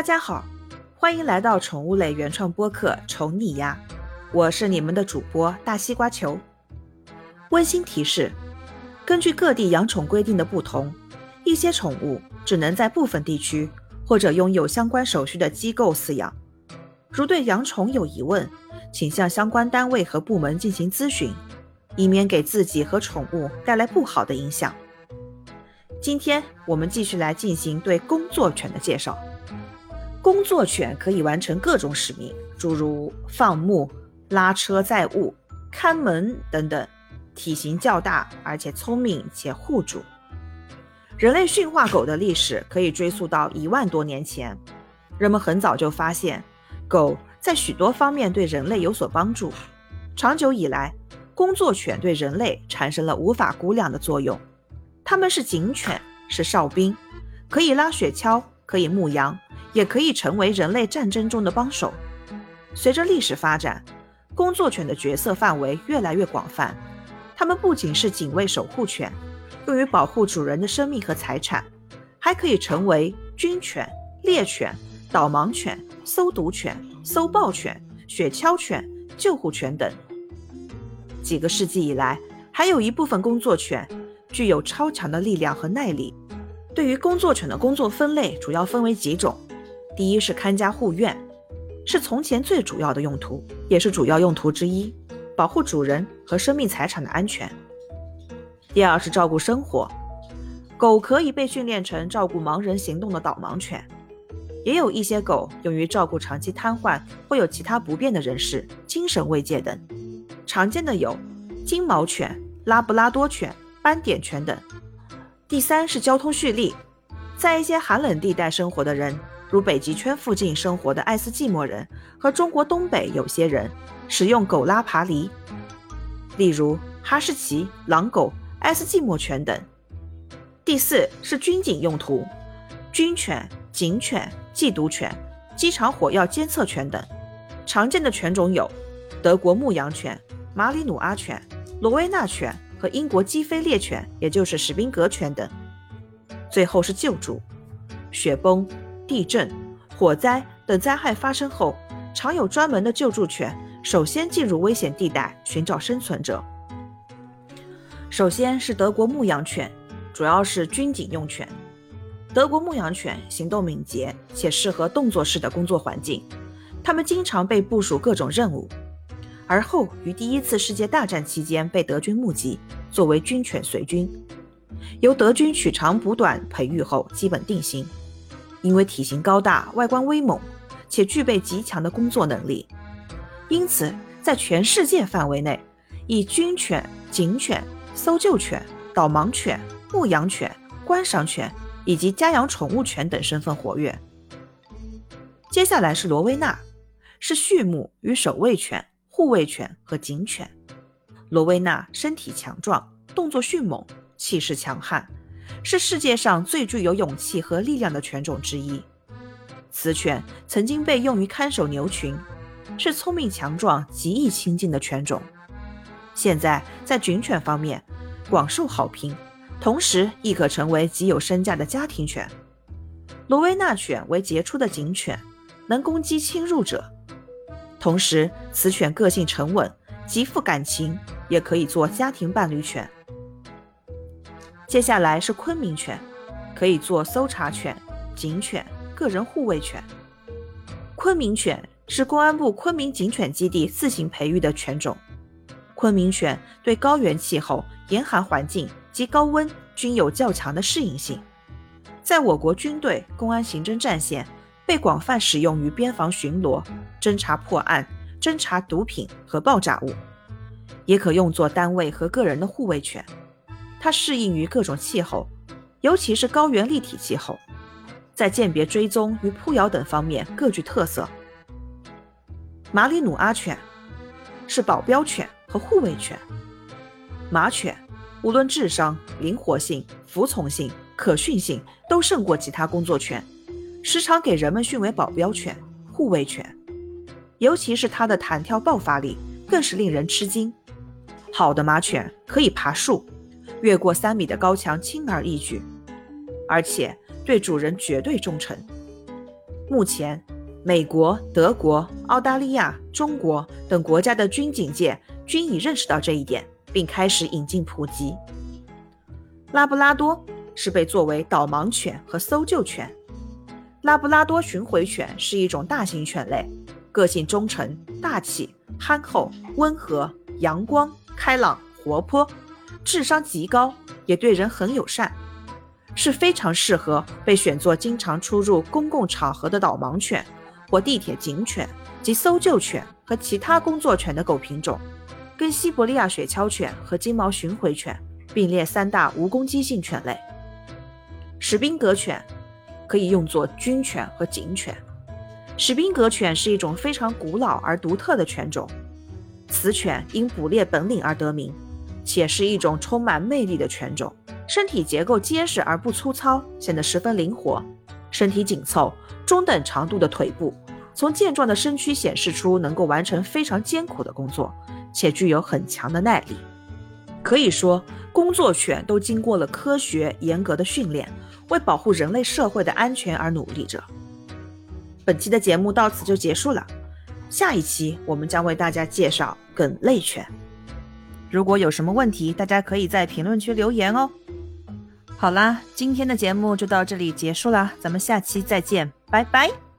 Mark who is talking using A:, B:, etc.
A: 大家好，欢迎来到宠物类原创播客《宠你呀》，我是你们的主播大西瓜球。温馨提示：根据各地养宠规定的不同，一些宠物只能在部分地区或者拥有相关手续的机构饲养。如对养宠有疑问，请向相关单位和部门进行咨询，以免给自己和宠物带来不好的影响。今天我们继续来进行对工作犬的介绍。工作犬可以完成各种使命，诸如放牧、拉车载物、看门等等，体型较大，而且聪明且护主。人类驯化狗的历史可以追溯到一万多年前，人们很早就发现狗在许多方面对人类有所帮助。长久以来，工作犬对人类产生了无法估量的作用。它们是警犬，是哨兵，可以拉雪橇，可以牧羊，也可以成为人类战争中的帮手。随着历史发展，工作犬的角色范围越来越广泛。它们不仅是警卫守护犬，用于保护主人的生命和财产，还可以成为军犬、猎犬、导盲犬、搜毒犬、搜爆犬、雪橇犬、救护犬等。几个世纪以来，还有一部分工作犬。具有超强的力量和耐力。对于工作犬的工作分类，主要分为几种：第一是看家护院，是从前最主要的用途，也是主要用途之一，保护主人和生命财产的安全；第二是照顾生活，狗可以被训练成照顾盲人行动的导盲犬，也有一些狗用于照顾长期瘫痪或有其他不便的人士、精神慰藉等。常见的有金毛犬、拉布拉多犬。斑点犬等。第三是交通蓄力，在一些寒冷地带生活的人，如北极圈附近生活的爱斯基摩人和中国东北有些人，使用狗拉爬犁，例如哈士奇、狼狗、爱斯基摩犬等。第四是军警用途，军犬、警犬、缉毒犬、机场火药监测犬等。常见的犬种有德国牧羊犬、马里努阿犬、罗威纳犬。和英国基菲猎犬，也就是史宾格犬等。最后是救助，雪崩、地震、火灾等灾害发生后，常有专门的救助犬首先进入危险地带寻找生存者。首先是德国牧羊犬，主要是军警用犬。德国牧羊犬行动敏捷且适合动作式的工作环境，它们经常被部署各种任务。而后于第一次世界大战期间被德军目击，作为军犬随军，由德军取长补短培育后基本定型。因为体型高大、外观威猛，且具备极强的工作能力，因此在全世界范围内，以军犬、警犬、搜救犬、导盲犬、牧羊犬、观赏犬以及家养宠物犬等身份活跃。接下来是罗威纳，是畜牧与守卫犬。护卫犬和警犬，罗威纳身体强壮，动作迅猛，气势强悍，是世界上最具有勇气和力量的犬种之一。此犬曾经被用于看守牛群，是聪明强壮、极易亲近的犬种。现在在警犬方面广受好评，同时亦可成为极有身价的家庭犬。罗威纳犬为杰出的警犬，能攻击侵入者。同时，此犬个性沉稳，极富感情，也可以做家庭伴侣犬。接下来是昆明犬，可以做搜查犬、警犬、个人护卫犬。昆明犬是公安部昆明警犬基地自行培育的犬种。昆明犬对高原气候、严寒环境及高温均有较强的适应性，在我国军队、公安行政战线。被广泛使用于边防巡逻、侦查破案、侦查毒品和爆炸物，也可用作单位和个人的护卫犬。它适应于各种气候，尤其是高原立体气候，在鉴别、追踪与扑咬等方面各具特色。马里努阿犬是保镖犬和护卫犬。马犬无论智商、灵活性、服从性、可驯性，都胜过其他工作犬。时常给人们训为保镖犬、护卫犬，尤其是它的弹跳爆发力更是令人吃惊。好的马犬可以爬树，越过三米的高墙轻而易举，而且对主人绝对忠诚。目前，美国、德国、澳大利亚、中国等国家的军警界均已认识到这一点，并开始引进普及。拉布拉多是被作为导盲犬和搜救犬。拉布拉多巡回犬是一种大型犬类，个性忠诚、大气、憨厚、温和、阳光、开朗、活泼，智商极高，也对人很友善，是非常适合被选作经常出入公共场合的导盲犬或地铁警犬及搜救犬和其他工作犬的狗品种，跟西伯利亚雪橇犬和金毛巡回犬并列三大无攻击性犬类。史宾格犬。可以用作军犬和警犬。史宾格犬是一种非常古老而独特的犬种，此犬因捕猎本领而得名，且是一种充满魅力的犬种。身体结构结实而不粗糙，显得十分灵活。身体紧凑，中等长度的腿部，从健壮的身躯显示出能够完成非常艰苦的工作，且具有很强的耐力。可以说，工作犬都经过了科学严格的训练。为保护人类社会的安全而努力着。本期的节目到此就结束了，下一期我们将为大家介绍梗类犬。如果有什么问题，大家可以在评论区留言哦。好啦，今天的节目就到这里结束啦，咱们下期再见，拜拜。